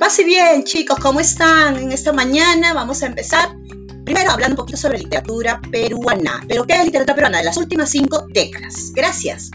Pase bien, chicos, ¿cómo están? En esta mañana vamos a empezar primero hablando un poquito sobre literatura peruana. ¿Pero qué es literatura peruana? De las últimas cinco décadas. Gracias.